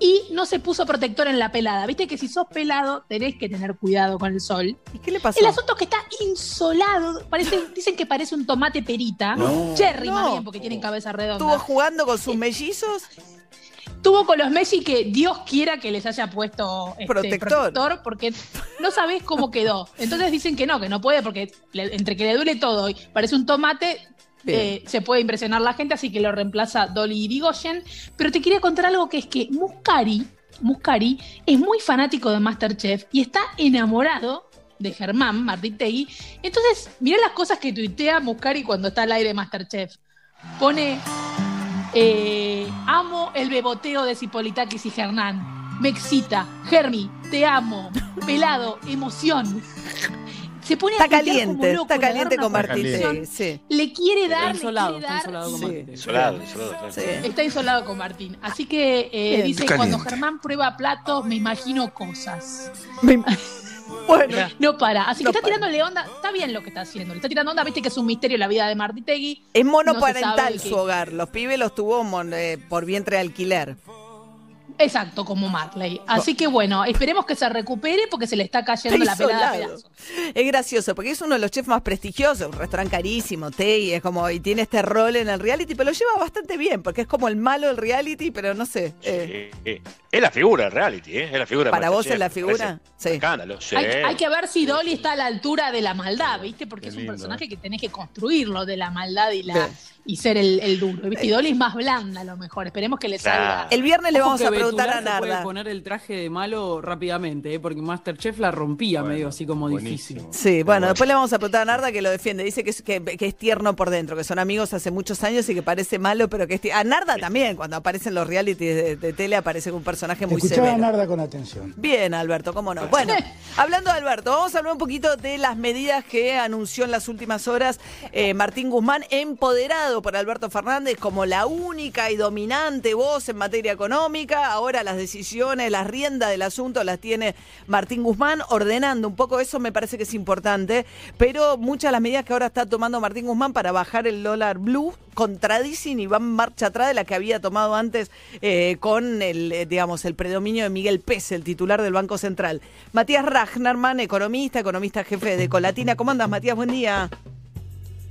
y no se puso protector en la pelada. Viste que si sos pelado tenés que tener cuidado con el sol. ¿Y qué le pasó? El asunto es que está insolado. Parece, dicen que parece un tomate perita. No. Cherry No. más bien, porque tienen cabeza redonda. ¿Estuvo jugando con sus mellizos? Tuvo con los Messi que Dios quiera que les haya puesto este, Protector. protector, porque no sabés cómo quedó. Entonces dicen que no, que no puede, porque le- entre que le duele todo y parece un tomate, eh, se puede impresionar la gente, así que lo reemplaza Dolly Irigoyen. Pero te quería contar algo que es que Muscari, Muscari es muy fanático de Masterchef y está enamorado de Germán Martitegui. Entonces, mirá las cosas que tuitea Muscari cuando está al aire de Masterchef. Pone eh, amo el beboteo de Cipolitakis y Hernán. Me excita. Germi, te amo. Pelado, emoción. Se pone Está a tuitear como caliente, loco, está caliente con. Martín. Sí. Le quiere dar, Está le insolado, quiere está dar. insolado con Sí. Martín. Insolado, insolado, claro. Sí. Está insolado con Martín. Así que eh, dice, cuando caliente. Germán prueba platos, me imagino cosas. Me- Bueno, No para. Así que No está para. tirándole onda. Está bien lo que está haciendo. Le está tirando onda. Viste que es un misterio la vida de Martitegui. es No monoparental sabe su hogar. Los pibes los tuvo mon- eh, por vientre de alquiler. Exacto, como Marley. Así que bueno, esperemos que se recupere porque se le está cayendo la pelada a pedazos. Es gracioso, porque es uno de los chefs más prestigiosos, un restaurante carísimo, Tei, es como, y tiene este rol en el reality, pero lo lleva bastante bien, porque es como el malo del reality, pero no sé. eh, Sí, sí. Es la figura del reality, ¿eh? Es la figura de ¿Para vos Masterchef, es la figura? Sí. Escándalo, sí. Hay, hay que ver si Dolly está a la altura de la maldad, ¿viste? Porque Qué es un lindo, personaje que tenés que construirlo de la maldad y, la, Sí. Y ser el, el duro. Y Dolly es más blanda a lo mejor. Esperemos que le salga. Claro. El viernes le Ojo vamos que a preguntar a se puede Narda. poner el traje de malo rápidamente, ¿eh? porque Masterchef la rompía Bueno, medio así como buenísimo. difícil. Sí, bueno, después le vamos a preguntar a Narda que lo defiende. Dice que es, que, que es tierno por dentro, que son amigos hace muchos años y que parece malo, pero que es tierno. A Narda también, cuando aparecen los realities de, de tele, aparece un personaje muy Escuchaba a severo. Narda con atención. Bien, Alberto, cómo no. Bueno, hablando de Alberto, vamos a hablar un poquito de las medidas que anunció en las últimas horas eh, Martín Guzmán, empoderado por Alberto Fernández como la única y dominante voz en materia económica. Ahora las decisiones, las riendas del asunto las tiene Martín Guzmán, ordenando un poco eso, me parece que es importante. Pero muchas de las medidas que ahora está tomando Martín Guzmán para bajar el dólar blue contradicen y van marcha atrás de la que había tomado antes eh, con el, eh, digamos, el predominio de Miguel Pérez, el titular del Banco Central. Matías Ragnarman, economista, economista jefe de Colatina. ¿Cómo andas, Matías? Buen día.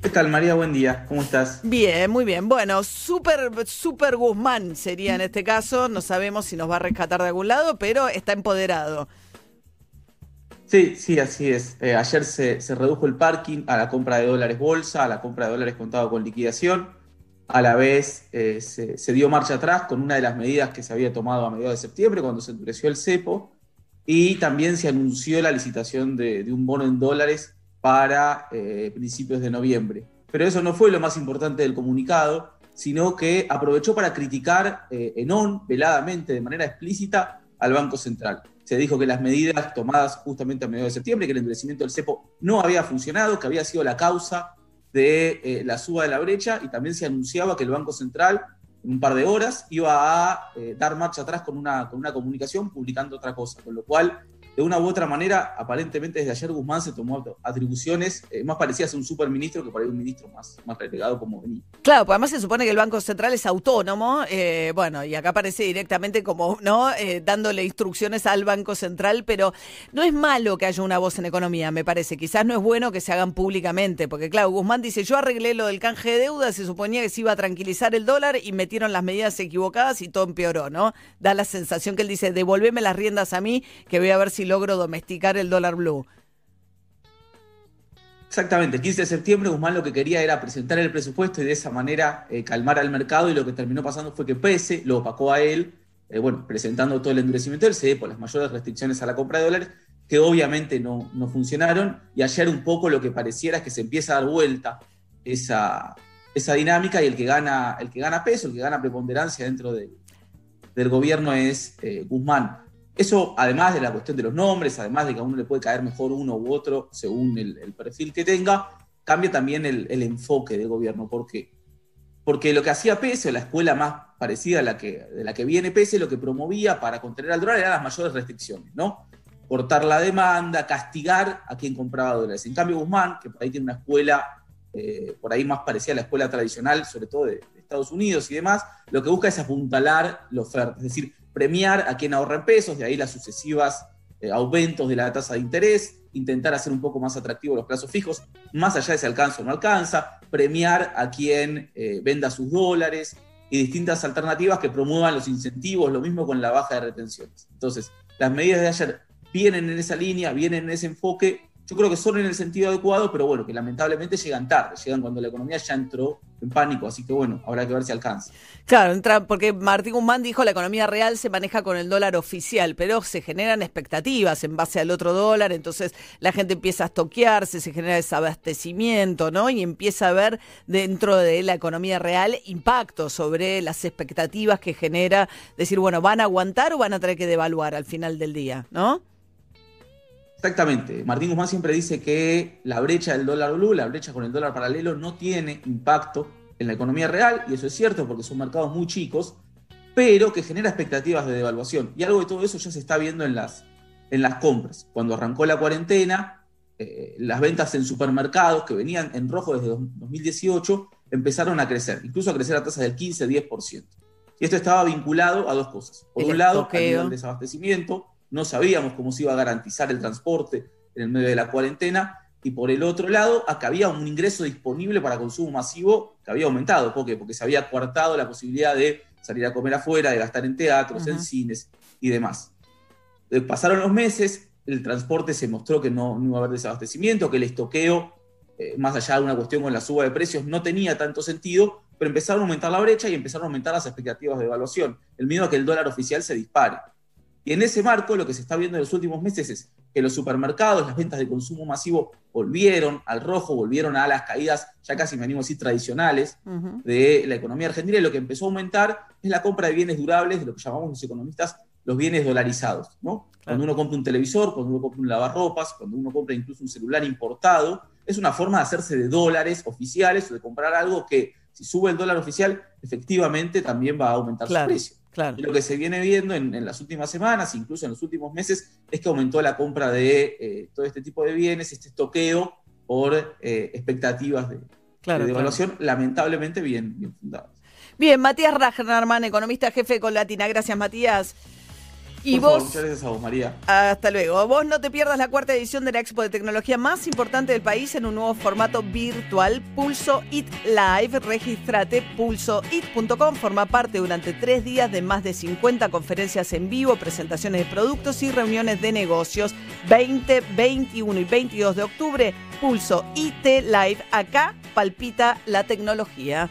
¿Qué tal, María? Buen día. ¿Cómo estás? Bien, muy bien. Bueno, super, super Guzmán sería en este caso. No sabemos si nos va a rescatar de algún lado, pero está empoderado. Sí, sí, así es. Eh, ayer se, se redujo el parking a la compra de dólares bolsa, a la compra de dólares contado con liquidación. A la vez eh, se, se dio marcha atrás con una de las medidas que se había tomado a mediados de septiembre, cuando se endureció el cepo. Y también se anunció la licitación de, de un bono en dólares para eh, principios de noviembre. Pero eso no fue lo más importante del comunicado, sino que aprovechó para criticar eh, en on, veladamente, de manera explícita, al Banco Central. Se dijo que las medidas tomadas justamente a mediados de septiembre, que el endurecimiento del cepo no había funcionado, que había sido la causa de eh, la suba de la brecha, y también se anunciaba que el Banco Central, en un par de horas, iba a eh, dar marcha atrás con una, con una comunicación publicando otra cosa, con lo cual de una u otra manera, aparentemente desde ayer Guzmán se tomó atribuciones eh, más parecidas a un superministro que por ahí un ministro más, más relegado como venía. Claro, pues además se supone que el Banco Central es autónomo, eh, bueno, y acá aparece directamente como, ¿no? Eh, dándole instrucciones al Banco Central, pero no es malo que haya una voz en economía, me parece. Quizás no es bueno que se hagan públicamente, porque claro, Guzmán dice, yo arreglé lo del canje de deuda, se suponía que se iba a tranquilizar el dólar y metieron las medidas equivocadas y todo empeoró, ¿no? Da la sensación que él dice, devolveme las riendas a mí, que voy a ver si logro domesticar el dólar blue. Exactamente, el 15 de septiembre Guzmán lo que quería era presentar el presupuesto y de esa manera eh, calmar al mercado y lo que terminó pasando fue que Pese lo opacó a él, eh, bueno, presentando todo el endurecimiento del CDE por las mayores restricciones a la compra de dólares, que obviamente no, no funcionaron y ayer un poco lo que pareciera es que se empieza a dar vuelta esa, esa dinámica y el que, gana, el que gana peso, el que gana preponderancia dentro de, del gobierno es eh, Guzmán. Eso, además de la cuestión de los nombres, además de que a uno le puede caer mejor uno u otro según el, perfil que tenga, cambia también el, el, enfoque del gobierno. ¿Por qué? Porque lo que hacía Pese, la escuela más parecida a la que, de la que viene Pese, lo que promovía para contener al dólar eran las mayores restricciones, ¿no? Cortar la demanda, castigar a quien compraba dólares. En cambio, Guzmán, que por ahí tiene una escuela, eh, por ahí más parecida a la escuela tradicional, sobre todo de, de Estados Unidos y demás, lo que busca es apuntalar la oferta, es decir, premiar a quien ahorra en pesos, de ahí las sucesivas eh, aumentos de la tasa de interés, intentar hacer un poco más atractivos los plazos fijos, más allá de si alcanza o no alcanza, premiar a quien eh, venda sus dólares y distintas alternativas que promuevan los incentivos, lo mismo con la baja de retenciones. Entonces, las medidas de ayer vienen en esa línea, vienen en ese enfoque, yo creo que son en el sentido adecuado, pero bueno, que lamentablemente llegan tarde, llegan cuando la economía ya entró en pánico, así que bueno, habrá que ver si alcanza. Claro, entra, porque Martín Guzmán dijo la economía real se maneja con el dólar oficial, pero se generan expectativas en base al otro dólar, entonces la gente empieza a estoquearse, se genera desabastecimiento, ¿no? Y empieza a ver dentro de la economía real impacto sobre las expectativas que genera, decir, bueno, ¿van a aguantar o van a tener que devaluar al final del día, ¿no? Exactamente. Martín Guzmán siempre dice que la brecha del dólar blue, la brecha con el dólar paralelo, no tiene impacto en la economía real, y eso es cierto porque son mercados muy chicos, pero que genera expectativas de devaluación. Y algo de todo eso ya se está viendo en las, en las compras. Cuando arrancó la cuarentena, eh, las ventas en supermercados, que venían en rojo desde 2018, empezaron a crecer, incluso a crecer a tasas del 15-10%. Y esto estaba vinculado a dos cosas. Por El un lado, al nivel de desabastecimiento, no sabíamos cómo se iba a garantizar el transporte en el medio de la cuarentena, y por el otro lado, acá había un ingreso disponible para consumo masivo que había aumentado. ¿Por qué? Porque se había coartado la posibilidad de salir a comer afuera, de gastar en teatros, en cines y demás. Eh, Pasaron los meses, el transporte se mostró que no, no iba a haber desabastecimiento, que el estoqueo, eh, más allá de una cuestión con la suba de precios, no tenía tanto sentido, pero empezaron a aumentar la brecha y empezaron a aumentar las expectativas de evaluación. El miedo a que el dólar oficial se dispare. Y en ese marco, lo que se está viendo en los últimos meses es que los supermercados, las ventas de consumo masivo volvieron al rojo, volvieron a las caídas, ya casi me animo a decir, tradicionales de la economía argentina. Y lo que empezó a aumentar es la compra de bienes durables, de lo que llamamos los economistas los bienes dolarizados. ¿no? Cuando uno compra un televisor, cuando uno compra un lavarropas, cuando uno compra incluso un celular importado, es una forma de hacerse de dólares oficiales o de comprar algo que, si sube el dólar oficial, efectivamente también va a aumentar Claro, su precio. Claro. Y lo que se viene viendo en, en las últimas semanas, incluso en los últimos meses, es que aumentó la compra de eh, todo este tipo de bienes, este estoqueo por eh, expectativas de, Claro, de devaluación, lamentablemente bien, bien fundadas. Bien, Matías Ragnarman, economista jefe con Latina. Gracias, Matías. Y Por favor, vos, muchas gracias a vos, María. hasta luego. Vos no te pierdas la cuarta edición de la Expo de Tecnología más importante del país en un nuevo formato virtual, Pulso It Live. Registrate pulsoit.com. Forma parte durante tres días de más de 50 conferencias en vivo, presentaciones de productos y reuniones de negocios. 20, 21 y 22 de octubre, Pulso IT Live. Acá palpita la tecnología.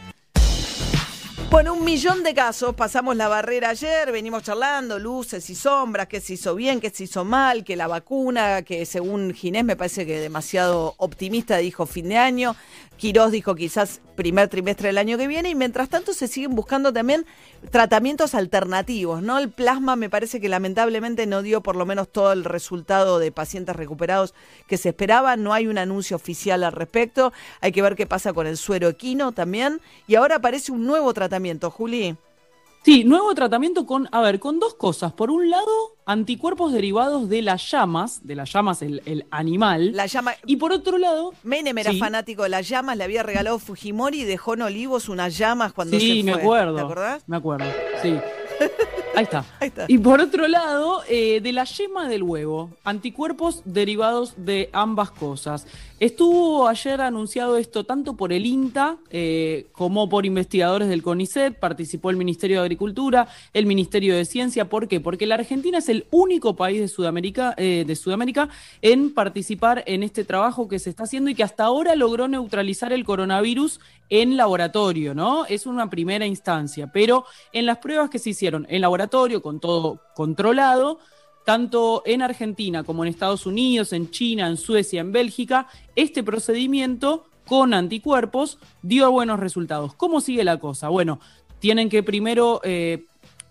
Bueno, un millón de casos, pasamos la barrera ayer, venimos charlando, luces y sombras, qué se hizo bien, qué se hizo mal, que la vacuna, que según Ginés me parece que demasiado optimista dijo fin de año, Quirós dijo quizás primer trimestre del año que viene y mientras tanto se siguen buscando también tratamientos alternativos, ¿no? El plasma me parece que lamentablemente no dio por lo menos todo el resultado de pacientes recuperados que se esperaba, no hay un anuncio oficial al respecto, hay que ver qué pasa con el suero equino también y ahora aparece un nuevo tratamiento, Juli. Sí, nuevo tratamiento con, a ver, con dos cosas. Por un lado, anticuerpos derivados de las llamas, de las llamas el, el animal. La llama. Y por otro lado. Menem era Sí. fanático de las llamas, le había regalado Fujimori y dejó en Olivos unas llamas cuando se Sí, fue. me acuerdo. ¿Te acordás? Me acuerdo, sí. Ahí está. Ahí está. Y por otro lado, eh, de la yema del huevo, anticuerpos derivados de ambas cosas. Estuvo ayer anunciado esto tanto por el INTA eh, como por investigadores del CONICET, participó el Ministerio de Agricultura, el Ministerio de Ciencia. ¿Por qué? Porque la Argentina es el único país de Sudamérica, eh, de Sudamérica en participar en este trabajo que se está haciendo y que hasta ahora logró neutralizar el coronavirus en laboratorio, ¿no? Es una primera instancia, pero en las pruebas que se hicieron en laboratorio, con todo controlado, tanto en Argentina como en Estados Unidos, en China, en Suecia, en Bélgica, este procedimiento con anticuerpos dio buenos resultados. ¿Cómo sigue la cosa? Bueno, tienen que primero eh,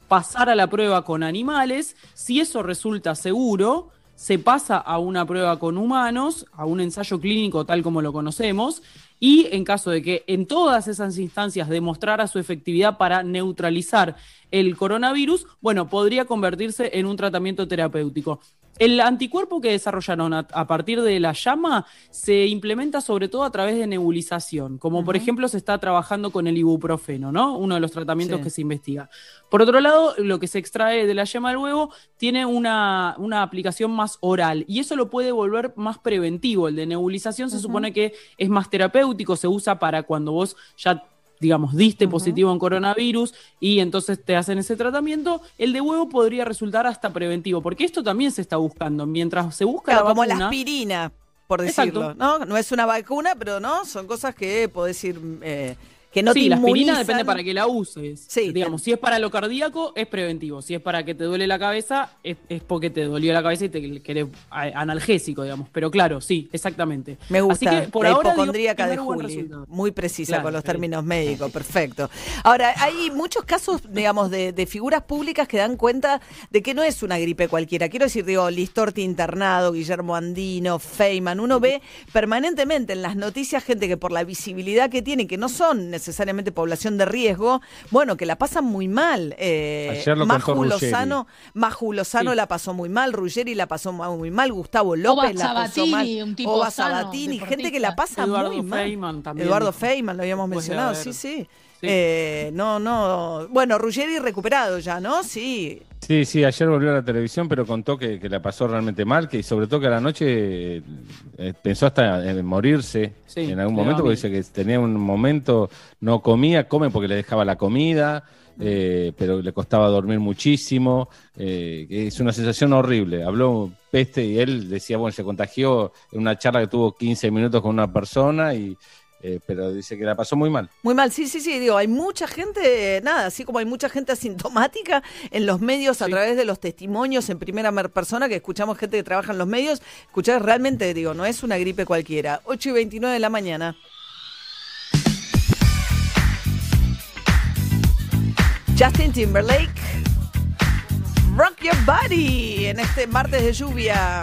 pasar a la prueba con animales, si eso resulta seguro, se pasa a una prueba con humanos, a un ensayo clínico tal como lo conocemos, y en caso de que en todas esas instancias demostrara su efectividad para neutralizar el coronavirus, bueno, podría convertirse en un tratamiento terapéutico. El anticuerpo que desarrollaron a, a partir de la llama se implementa sobre todo a través de nebulización, como por ejemplo se está trabajando con el ibuprofeno, ¿no? Uno de los tratamientos Sí. que se investiga. Por otro lado, lo que se extrae de la yema del huevo tiene una, una aplicación más oral y eso lo puede volver más preventivo. El de nebulización se supone que es más terapéutico, se usa para cuando vos ya digamos, diste positivo en coronavirus y entonces te hacen ese tratamiento, el de huevo podría resultar hasta preventivo, porque esto también se está buscando. Mientras se busca Claro, la como la aspirina, por Exacto. decirlo. ¿no? no es una vacuna, pero no, son cosas que podés ir. eh, que no sí, te la aspirina depende para qué la uses. Sí, Digamos, si es para lo cardíaco, es preventivo. Si es para que te duele la cabeza, es, es porque te dolió la cabeza y te querés analgésico, digamos. Pero claro, sí, exactamente. Me gusta Así que por la ahora, hipocondríaca de Juli. Muy precisa Claro, con los términos médicos, perfecto. Ahora, hay muchos casos, digamos, de, de figuras públicas que dan cuenta de que no es una gripe cualquiera. Quiero decir, digo, Listorti internado, Guillermo Andino, Feynman. Uno ve permanentemente en las noticias gente que por la visibilidad que tiene, que no son necesariamente población de riesgo, bueno, que la pasan muy mal. Eh, Ayer lo Maju. Lozano, Maju Lozano Sí. la pasó muy mal, Ruggeri la pasó muy mal, Gustavo López la pasó mal. Sabatini, un tipo Oba sano, Sabatini, gente que la pasa Eduardo muy mal. Feynman también. Eduardo Feynman, lo habíamos mencionado, haber- sí, sí. Eh, no, no. Bueno, Ruggeri recuperado ya, ¿no? Sí. Sí, sí, ayer volvió a la televisión, pero contó que, que la pasó realmente mal, que sobre todo que a la noche eh, eh, pensó hasta en morirse Sí, en algún momento, porque dice que tenía un momento, no comía, come porque le dejaba la comida, eh, pero le costaba dormir muchísimo, eh, es una sensación horrible. Habló peste y él decía, bueno, se contagió en una charla que tuvo 15 minutos con una persona, y, eh, pero dice que la pasó muy mal. Muy mal, sí, sí, sí, digo, hay mucha gente, nada, así como hay mucha gente asintomática en los medios a través de los testimonios en primera mer- persona que escuchamos gente que trabaja en los medios, escuchar realmente, digo, no es una gripe cualquiera. 8 y 29 de la mañana. Justin Timberlake, Rock Your Body en este martes de lluvia.